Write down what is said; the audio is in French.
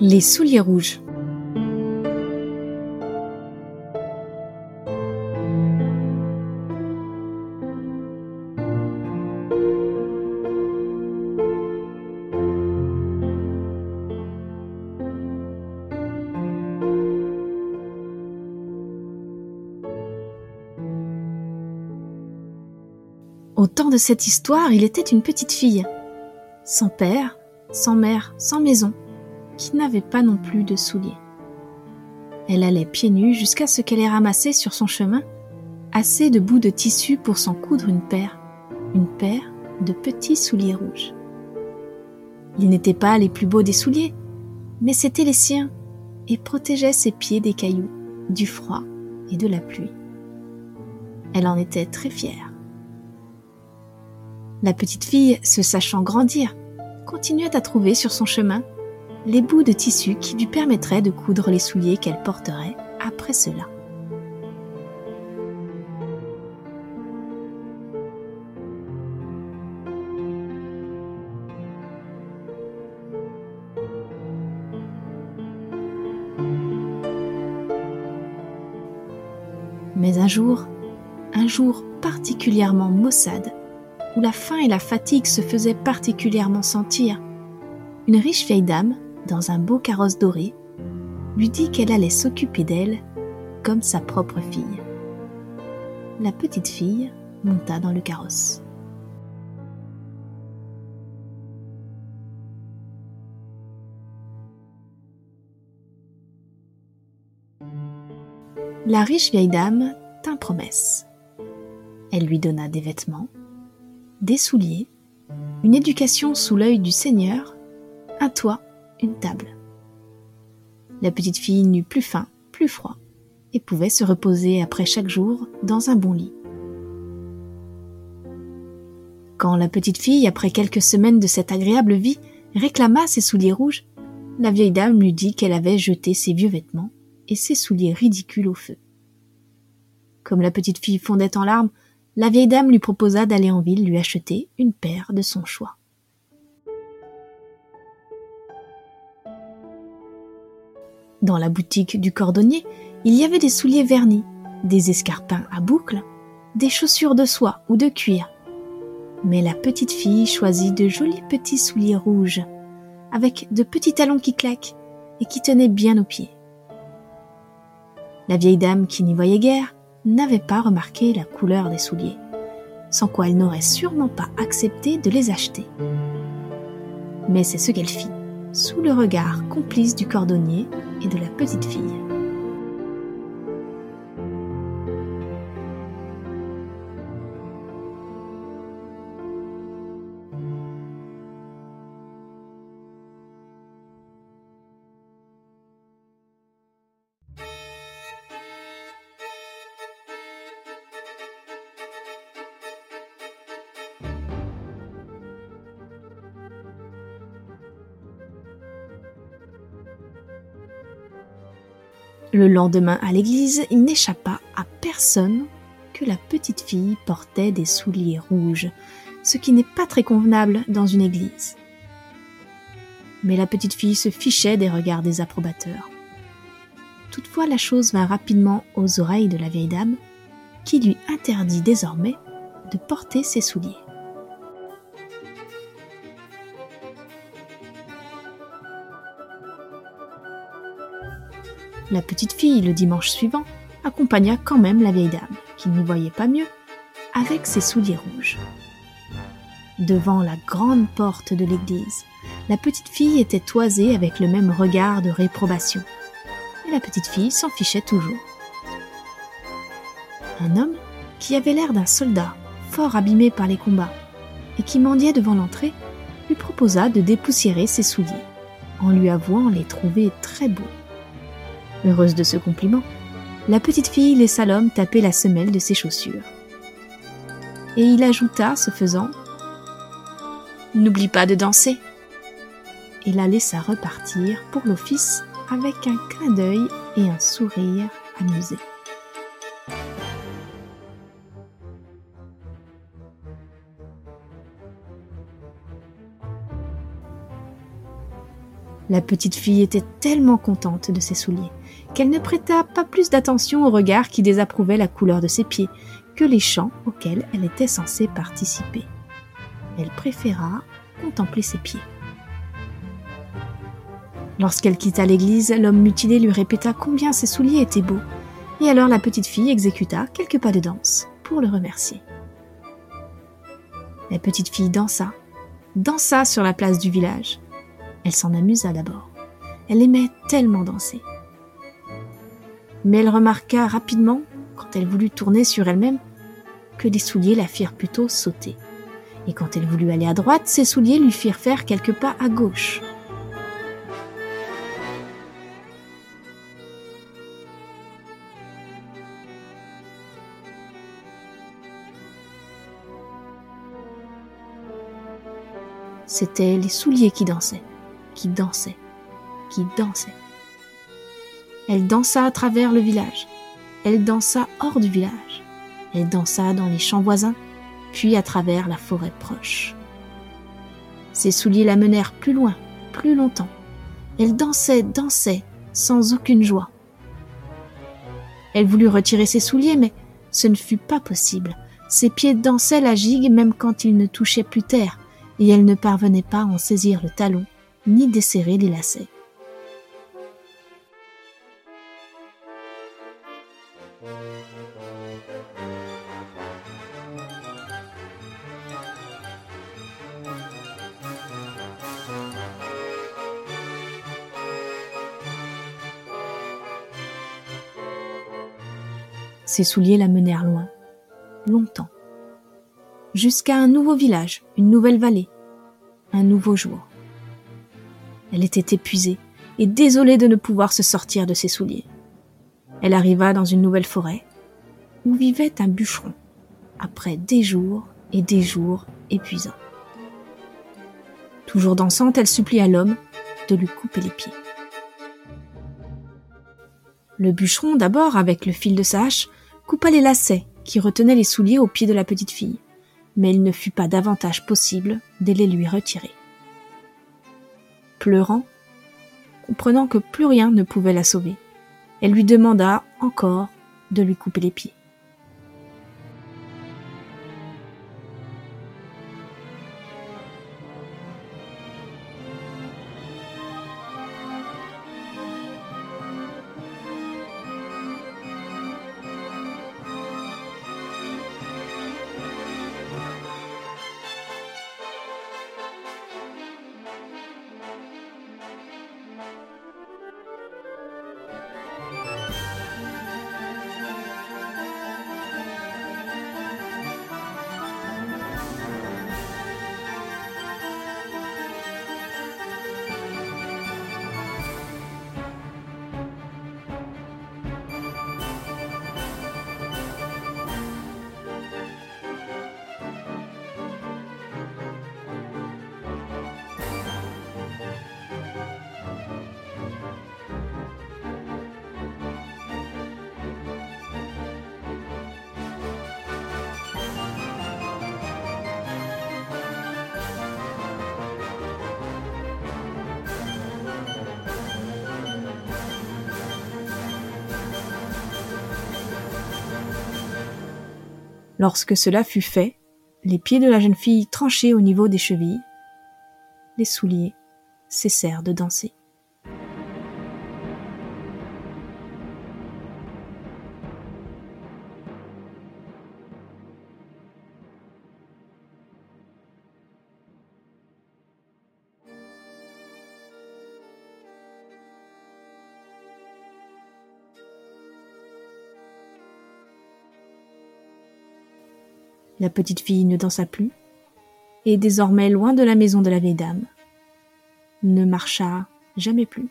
Les souliers rouges. Au temps de cette histoire, il était une petite fille, sans père, sans mère, sans maison, qui n'avait pas non plus de souliers. Elle allait pieds nus jusqu'à ce qu'elle ait ramassé sur son chemin assez de bouts de tissu pour s'en coudre une paire, une paire de petits souliers rouges. Ils n'étaient pas les plus beaux des souliers, mais c'étaient les siens et protégeaient ses pieds des cailloux, du froid et de la pluie. Elle en était très fière. La petite fille, se sachant grandir, continuait à trouver sur son chemin les bouts de tissu qui lui permettraient de coudre les souliers qu'elle porterait après cela. Mais un jour, un jour particulièrement maussade, où la faim et la fatigue se faisaient particulièrement sentir, une riche vieille dame, dans un beau carrosse doré, lui dit qu'elle allait s'occuper d'elle comme sa propre fille. La petite fille monta dans le carrosse. La riche vieille dame tint promesse. Elle lui donna des vêtements, des souliers, une éducation sous l'œil du Seigneur, un toit, une table. La petite fille n'eut plus faim, plus froid, et pouvait se reposer après chaque jour dans un bon lit. Quand la petite fille, après quelques semaines de cette agréable vie, réclama ses souliers rouges, la vieille dame lui dit qu'elle avait jeté ses vieux vêtements et ses souliers ridicules au feu. Comme la petite fille fondait en larmes, la vieille dame lui proposa d'aller en ville lui acheter une paire de son choix. Dans la boutique du cordonnier, il y avait des souliers vernis, des escarpins à boucles, des chaussures de soie ou de cuir. Mais la petite fille choisit de jolis petits souliers rouges, avec de petits talons qui claquent et qui tenaient bien aux pieds. La vieille dame, qui n'y voyait guère, n'avait pas remarqué la couleur des souliers, sans quoi elle n'aurait sûrement pas accepté de les acheter. Mais c'est ce qu'elle fit, sous le regard complice du cordonnier et de la petite fille. Le lendemain à l'église, il n'échappa à personne que la petite fille portait des souliers rouges, ce qui n'est pas très convenable dans une église. Mais la petite fille se fichait des regards des approbateurs. Toutefois, la chose vint rapidement aux oreilles de la vieille dame, qui lui interdit désormais de porter ses souliers. La petite fille, le dimanche suivant, accompagna quand même la vieille dame, qui n'y voyait pas mieux, avec ses souliers rouges. Devant la grande porte de l'église, la petite fille était toisée avec le même regard de réprobation. Et la petite fille s'en fichait toujours. Un homme, qui avait l'air d'un soldat, fort abîmé par les combats, et qui mendiait devant l'entrée, lui proposa de dépoussiérer ses souliers, en lui avouant les trouver très beaux. Heureuse de ce compliment, la petite fille laissa l'homme taper la semelle de ses chaussures. Et il ajouta, ce faisant, N'oublie pas de danser. Et la laissa repartir pour l'office avec un clin d'œil et un sourire amusé. La petite fille était tellement contente de ses souliers qu'elle ne prêta pas plus d'attention au regard qui désapprouvait la couleur de ses pieds que les chants auxquels elle était censée participer. Elle préféra contempler ses pieds. Lorsqu'elle quitta l'église, l'homme mutilé lui répéta combien ses souliers étaient beaux, et alors la petite fille exécuta quelques pas de danse pour le remercier. La petite fille dansa, dansa sur la place du village. Elle s'en amusa d'abord. Elle aimait tellement danser. Mais elle remarqua rapidement, quand elle voulut tourner sur elle-même, que les souliers la firent plutôt sauter. Et quand elle voulut aller à droite, ses souliers lui firent faire quelques pas à gauche. C'étaient les souliers qui dansaient, qui dansaient, qui dansaient. Elle dansa à travers le village. Elle dansa hors du village. Elle dansa dans les champs voisins, puis à travers la forêt proche. Ses souliers la menèrent plus loin, plus longtemps. Elle dansait, dansait, sans aucune joie. Elle voulut retirer ses souliers, mais ce ne fut pas possible. Ses pieds dansaient la gigue même quand ils ne touchaient plus terre, et elle ne parvenait pas à en saisir le talon, ni desserrer les lacets. Ses souliers la menèrent loin, longtemps, jusqu'à un nouveau village, une nouvelle vallée, un nouveau jour. Elle était épuisée et désolée de ne pouvoir se sortir de ses souliers. Elle arriva dans une nouvelle forêt où vivait un bûcheron, après des jours et des jours épuisants. Toujours dansante, elle supplia l'homme de lui couper les pieds. Le bûcheron, d'abord, avec le fil de sa hache, coupa les lacets qui retenaient les souliers aux pieds de la petite fille, mais il ne fut pas davantage possible de les lui retirer. Pleurant, comprenant que plus rien ne pouvait la sauver, elle lui demanda encore de lui couper les pieds. Lorsque cela fut fait, les pieds de la jeune fille tranchés au niveau des chevilles, les souliers cessèrent de danser. La petite fille ne dansa plus, et désormais loin de la maison de la vieille dame, ne marcha jamais plus.